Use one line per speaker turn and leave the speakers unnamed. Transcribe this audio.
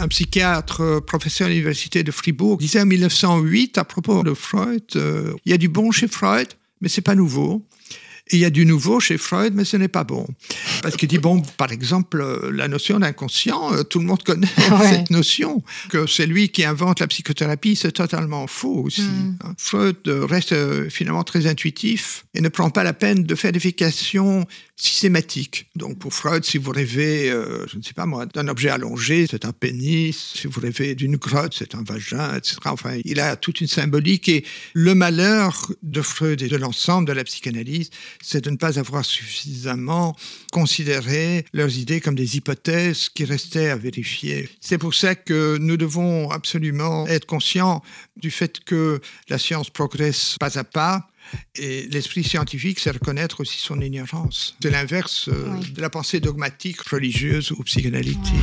un psychiatre euh, professeur à l'université de Fribourg disait en 1908 à propos de Freud, euh, il y a du bon chez Freud, mais c'est pas nouveau il y a du nouveau chez Freud, mais ce n'est pas bon. Parce qu'il dit, bon, par exemple, euh, la notion d'inconscient, euh, tout le monde connaît cette notion. Que c'est lui qui invente la psychothérapie, c'est totalement faux aussi. Hmm. Hein. Freud reste euh, finalement très intuitif et ne prend pas la peine de faire des vérifications systématiques. Donc pour Freud, si vous rêvez, je ne sais pas moi, d'un objet allongé, c'est un pénis. Si vous rêvez d'une grotte, c'est un vagin, etc. Enfin, il a toute une symbolique. Et le malheur de Freud et de l'ensemble de la psychanalyse, c'est de ne pas avoir suffisamment considéré leurs idées comme des hypothèses qui restaient à vérifier. C'est pour ça que nous devons absolument être conscients du fait que la science progresse pas à pas, et l'esprit scientifique, c'est reconnaître aussi son ignorance. C'est l'inverse euh, de la pensée dogmatique, religieuse ou psychanalytique.